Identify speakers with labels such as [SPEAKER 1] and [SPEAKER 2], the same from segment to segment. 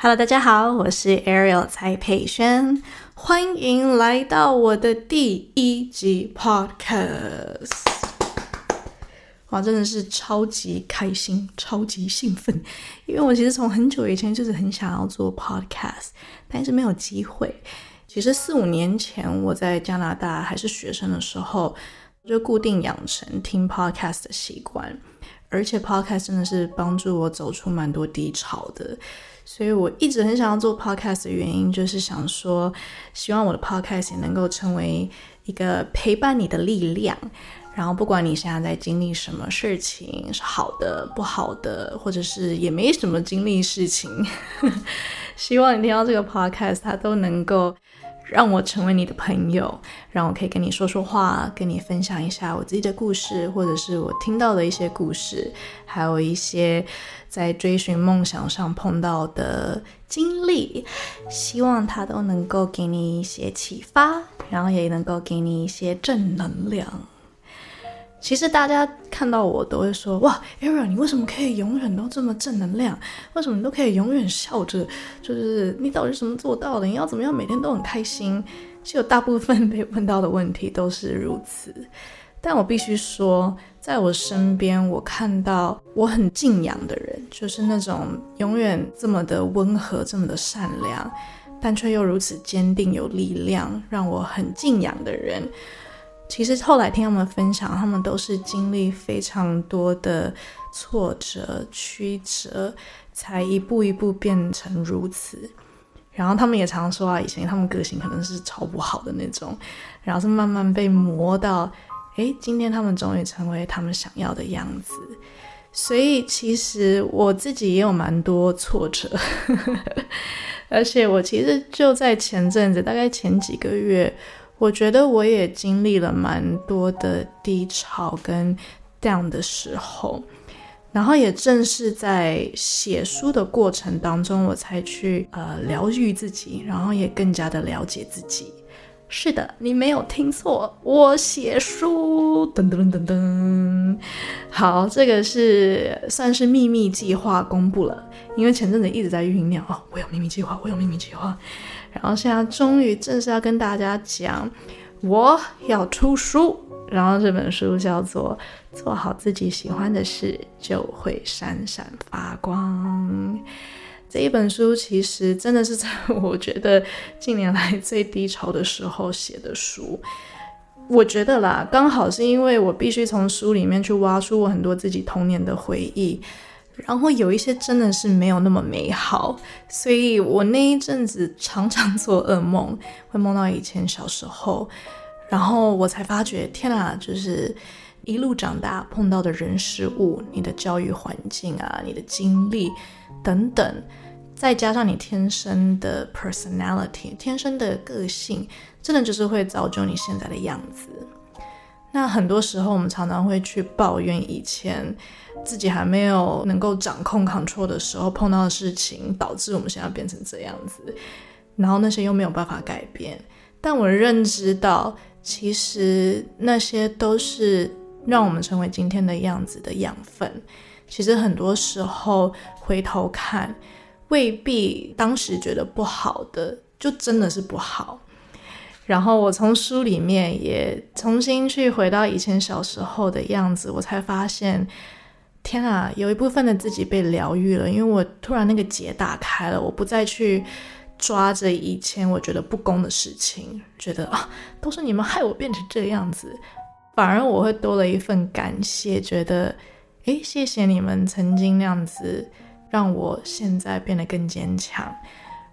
[SPEAKER 1] Hello，大家好，我是 Ariel 蔡佩轩，欢迎来到我的第一集 Podcast。哇，真的是超级开心，超级兴奋，因为我其实从很久以前就是很想要做 Podcast，但是没有机会。其实四五年前我在加拿大还是学生的时候，就固定养成听 Podcast 的习惯，而且 Podcast 真的是帮助我走出蛮多低潮的。所以我一直很想要做 podcast 的原因，就是想说，希望我的 podcast 也能够成为一个陪伴你的力量。然后，不管你现在在经历什么事情，是好的、不好的，或者是也没什么经历事情，希望你听到这个 podcast，它都能够。让我成为你的朋友，让我可以跟你说说话，跟你分享一下我自己的故事，或者是我听到的一些故事，还有一些在追寻梦想上碰到的经历，希望它都能够给你一些启发，然后也能够给你一些正能量。其实大家看到我都会说：“哇，Ariel，你为什么可以永远都这么正能量？为什么你都可以永远笑着？就是你到底是怎么做到的？你要怎么样每天都很开心？”其实大部分被问到的问题都是如此。但我必须说，在我身边，我看到我很敬仰的人，就是那种永远这么的温和、这么的善良，但却又如此坚定、有力量，让我很敬仰的人。其实后来听他们分享，他们都是经历非常多的挫折曲折，才一步一步变成如此。然后他们也常说啊，以前他们个性可能是超不好的那种，然后是慢慢被磨到，诶，今天他们终于成为他们想要的样子。所以其实我自己也有蛮多挫折，而且我其实就在前阵子，大概前几个月。我觉得我也经历了蛮多的低潮跟 down 的时候，然后也正是在写书的过程当中，我才去呃疗愈自己，然后也更加的了解自己。是的，你没有听错，我写书，噔噔噔噔。好，这个是算是秘密计划公布了，因为前阵子一直在酝酿哦，我有秘密计划，我有秘密计划。然后现在终于正式要跟大家讲，我要出书。然后这本书叫做《做好自己喜欢的事，就会闪闪发光》。这一本书其实真的是在我觉得近年来最低潮的时候写的书。我觉得啦，刚好是因为我必须从书里面去挖出我很多自己童年的回忆。然后有一些真的是没有那么美好，所以我那一阵子常常做噩梦，会梦到以前小时候，然后我才发觉，天啊，就是一路长大碰到的人事物，你的教育环境啊，你的经历等等，再加上你天生的 personality，天生的个性，真的就是会造就你现在的样子。那很多时候，我们常常会去抱怨以前自己还没有能够掌控 control 的时候碰到的事情，导致我们现在变成这样子，然后那些又没有办法改变。但我认知到，其实那些都是让我们成为今天的样子的养分。其实很多时候回头看，未必当时觉得不好的，就真的是不好。然后我从书里面也重新去回到以前小时候的样子，我才发现，天啊，有一部分的自己被疗愈了，因为我突然那个结打开了，我不再去抓着以前我觉得不公的事情，觉得啊都是你们害我变成这个样子，反而我会多了一份感谢，觉得诶，谢谢你们曾经那样子，让我现在变得更坚强。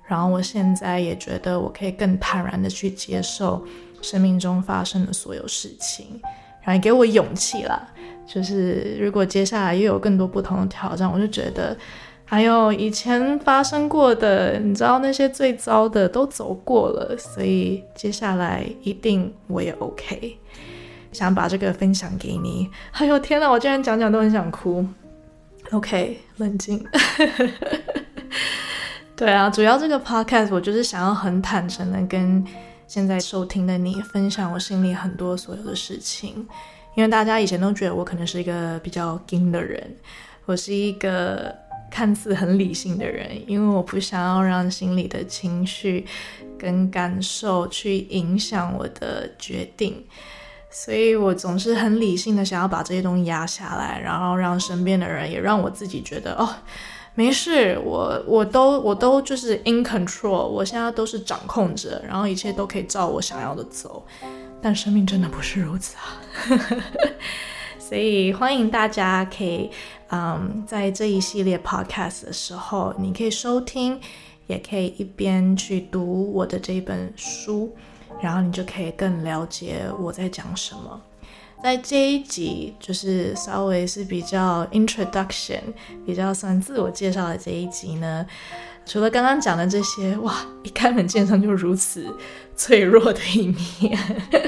[SPEAKER 1] 然后我现在也觉得我可以更坦然的去接受生命中发生的所有事情，然后给我勇气了。就是如果接下来又有更多不同的挑战，我就觉得还有以前发生过的，你知道那些最糟的都走过了，所以接下来一定我也 OK。想把这个分享给你。哎呦天呐，我竟然讲讲都很想哭。OK，冷静。对啊，主要这个 podcast 我就是想要很坦诚的跟现在收听的你分享我心里很多所有的事情，因为大家以前都觉得我可能是一个比较硬的人，我是一个看似很理性的人，因为我不想要让心里的情绪跟感受去影响我的决定，所以我总是很理性的想要把这些东西压下来，然后让身边的人也让我自己觉得哦，没事，我我都我都就是 in control，我现在都是掌控者，然后一切都可以照我想要的走，但生命真的不是如此啊。所以欢迎大家可以，嗯，在这一系列 podcast 的时候，你可以收听，也可以一边去读我的这一本书，然后你就可以更了解我在讲什么。在这一集，就是稍微是比较 introduction，比较算自我介绍的这一集呢。除了刚刚讲的这些，哇，一开门见山就如此脆弱的一面，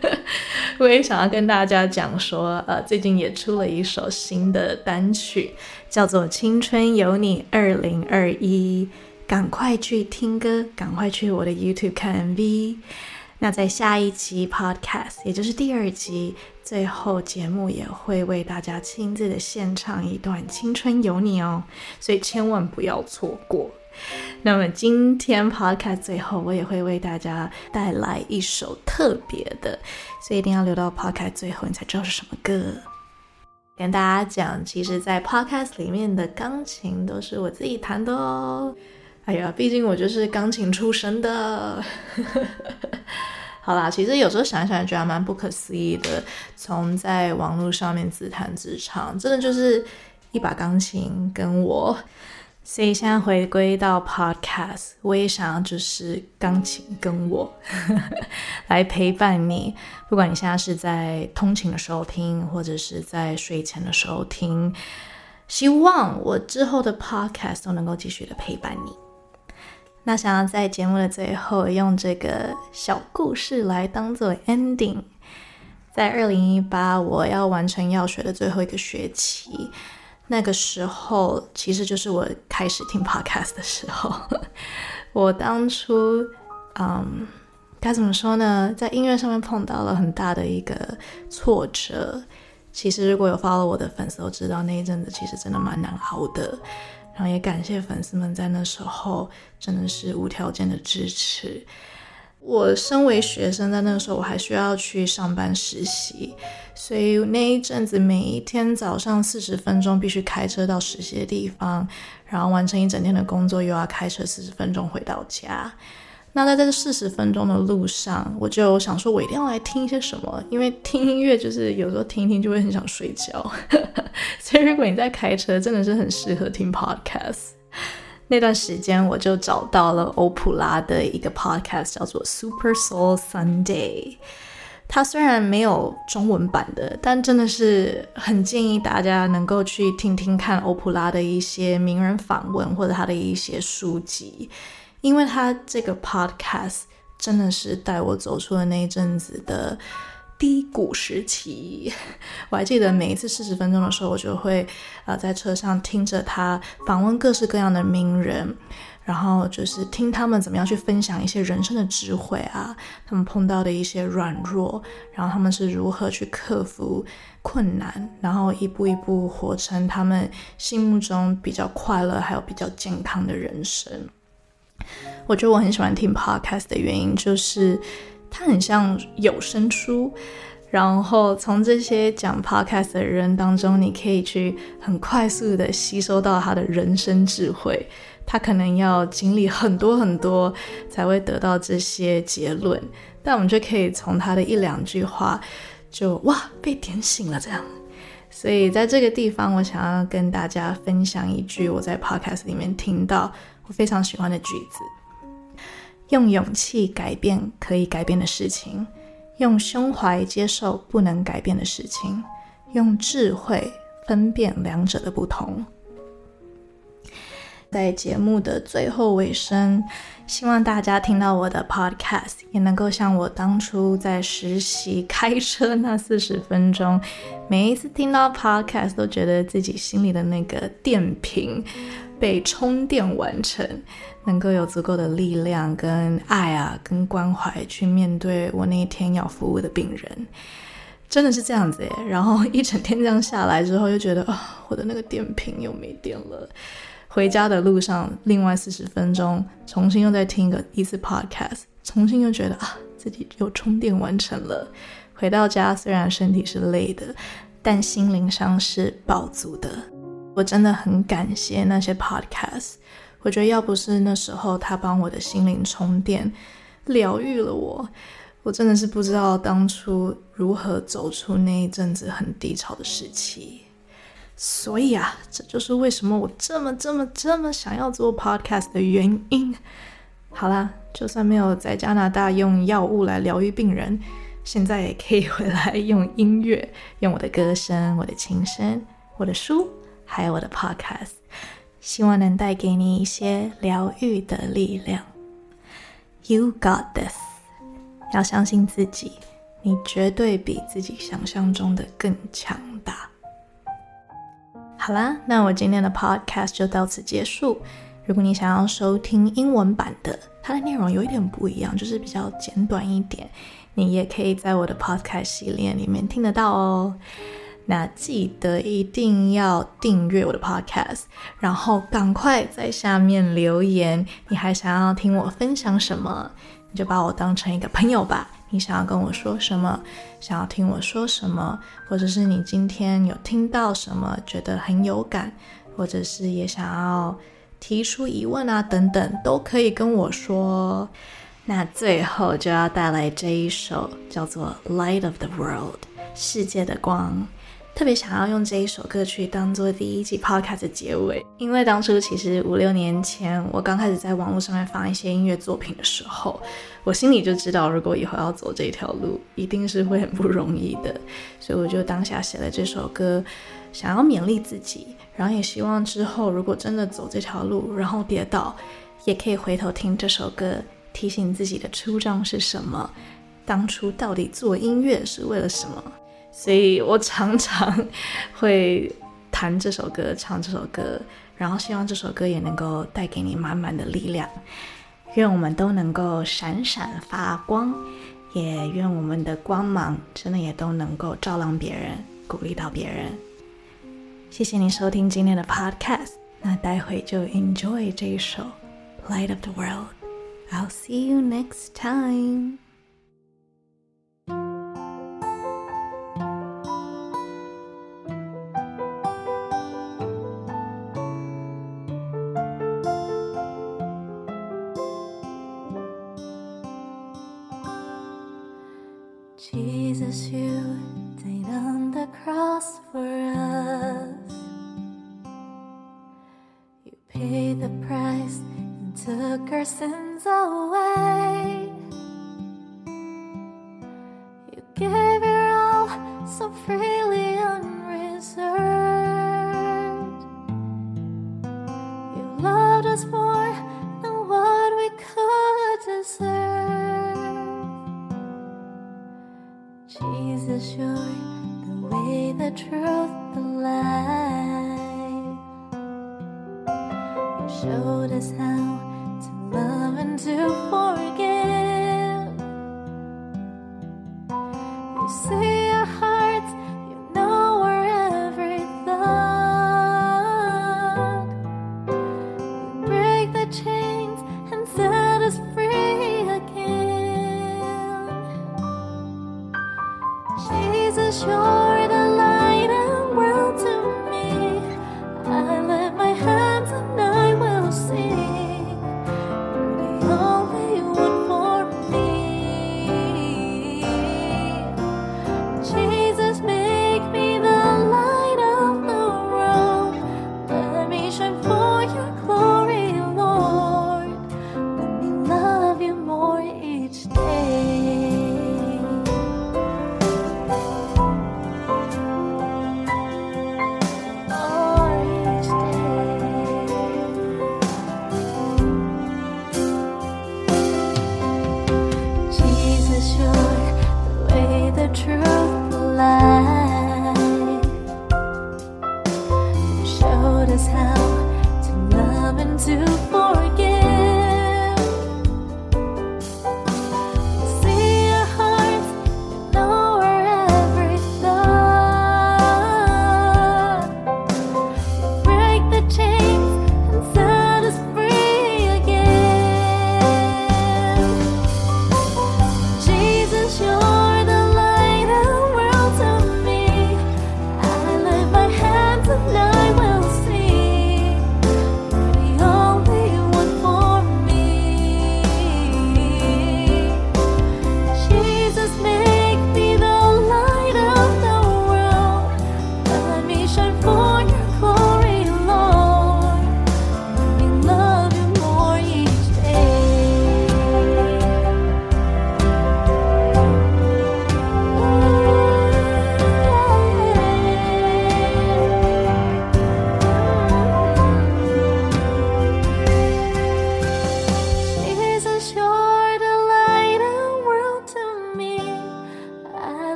[SPEAKER 1] 我也想要跟大家讲说，呃，最近也出了一首新的单曲，叫做《青春有你二零二一》，赶快去听歌，赶快去我的 YouTube 看 MV。那在下一集 Podcast，也就是第二集最后节目，也会为大家亲自的献唱一段《青春有你》哦，所以千万不要错过。那么今天 Podcast 最后，我也会为大家带来一首特别的，所以一定要留到 Podcast 最后，你才知道是什么歌。跟大家讲，其实，在 Podcast 里面的钢琴都是我自己弹的哦。哎呀，毕竟我就是钢琴出身的。好啦，其实有时候想想，觉得蛮不可思议的，从在网络上面自弹自唱，真的就是一把钢琴跟我。所以现在回归到 Podcast，我也想要就是钢琴跟我 来陪伴你，不管你现在是在通勤的时候听，或者是在睡前的时候听，希望我之后的 Podcast 都能够继续的陪伴你。那想要在节目的最后用这个小故事来当做 ending，在二零一八我要完成药学的最后一个学期。那个时候，其实就是我开始听 podcast 的时候。我当初，嗯，该怎么说呢？在音乐上面碰到了很大的一个挫折。其实，如果有 follow 我的粉丝都知道，那一阵子其实真的蛮难熬的。然后也感谢粉丝们在那时候真的是无条件的支持。我身为学生，在那个时候我还需要去上班实习，所以那一阵子每一天早上四十分钟必须开车到实习的地方，然后完成一整天的工作，又要开车四十分钟回到家。那在这四十分钟的路上，我就想说，我一定要来听一些什么，因为听音乐就是有时候听一听就会很想睡觉，所以如果你在开车，真的是很适合听 podcast。那段时间，我就找到了欧普拉的一个 podcast，叫做 Super Soul Sunday。它虽然没有中文版的，但真的是很建议大家能够去听听看欧普拉的一些名人访问或者他的一些书籍，因为他这个 podcast 真的是带我走出了那一阵子的。低谷时期，我还记得每一次四十分钟的时候，我就会呃在车上听着他访问各式各样的名人，然后就是听他们怎么样去分享一些人生的智慧啊，他们碰到的一些软弱，然后他们是如何去克服困难，然后一步一步活成他们心目中比较快乐还有比较健康的人生。我觉得我很喜欢听 podcast 的原因就是。它很像有声书，然后从这些讲 podcast 的人当中，你可以去很快速的吸收到他的人生智慧。他可能要经历很多很多才会得到这些结论，但我们就可以从他的一两句话就哇被点醒了这样。所以在这个地方，我想要跟大家分享一句我在 podcast 里面听到我非常喜欢的句子。用勇气改变可以改变的事情，用胸怀接受不能改变的事情，用智慧分辨两者的不同。在节目的最后尾声，希望大家听到我的 podcast 也能够像我当初在实习开车那四十分钟，每一次听到 podcast 都觉得自己心里的那个电瓶被充电完成。能够有足够的力量、跟爱啊、跟关怀去面对我那一天要服务的病人，真的是这样子耶。然后一整天这样下来之后，又觉得啊，我的那个电瓶又没电了。回家的路上，另外四十分钟，重新又再听一个一次 podcast，重新又觉得啊，自己又充电完成了。回到家，虽然身体是累的，但心灵上是饱足的。我真的很感谢那些 podcast。我觉得要不是那时候他帮我的心灵充电，疗愈了我，我真的是不知道当初如何走出那一阵子很低潮的时期。所以啊，这就是为什么我这么这么这么想要做 podcast 的原因。好啦，就算没有在加拿大用药物来疗愈病人，现在也可以回来用音乐，用我的歌声、我的琴声、我的书，还有我的 podcast。希望能带给你一些疗愈的力量。You got this，要相信自己，你绝对比自己想象中的更强大。好啦，那我今天的 podcast 就到此结束。如果你想要收听英文版的，它的内容有一点不一样，就是比较简短一点，你也可以在我的 podcast 系列里面听得到哦。那记得一定要订阅我的 podcast，然后赶快在下面留言，你还想要听我分享什么？你就把我当成一个朋友吧。你想要跟我说什么？想要听我说什么？或者是你今天有听到什么觉得很有感，或者是也想要提出疑问啊等等，都可以跟我说。那最后就要带来这一首叫做《Light of the World》世界的光。特别想要用这一首歌曲当做第一季 podcast 的结尾，因为当初其实五六年前我刚开始在网络上面放一些音乐作品的时候，我心里就知道，如果以后要走这条路，一定是会很不容易的，所以我就当下写了这首歌，想要勉励自己，然后也希望之后如果真的走这条路，然后跌倒，也可以回头听这首歌，提醒自己的初衷是什么，当初到底做音乐是为了什么。所以我常常会弹这首歌，唱这首歌，然后希望这首歌也能够带给你满满的力量。愿我们都能够闪闪发光，也愿我们的光芒真的也都能够照亮别人，鼓励到别人。谢谢你收听今天的 Podcast，那待会就 Enjoy 这一首 Light of the World。I'll see you next time. Took our sins away. You gave your all so freely unreserved. You loved us more than what we could deserve. Jesus, you're the way, the truth, the life. You showed us how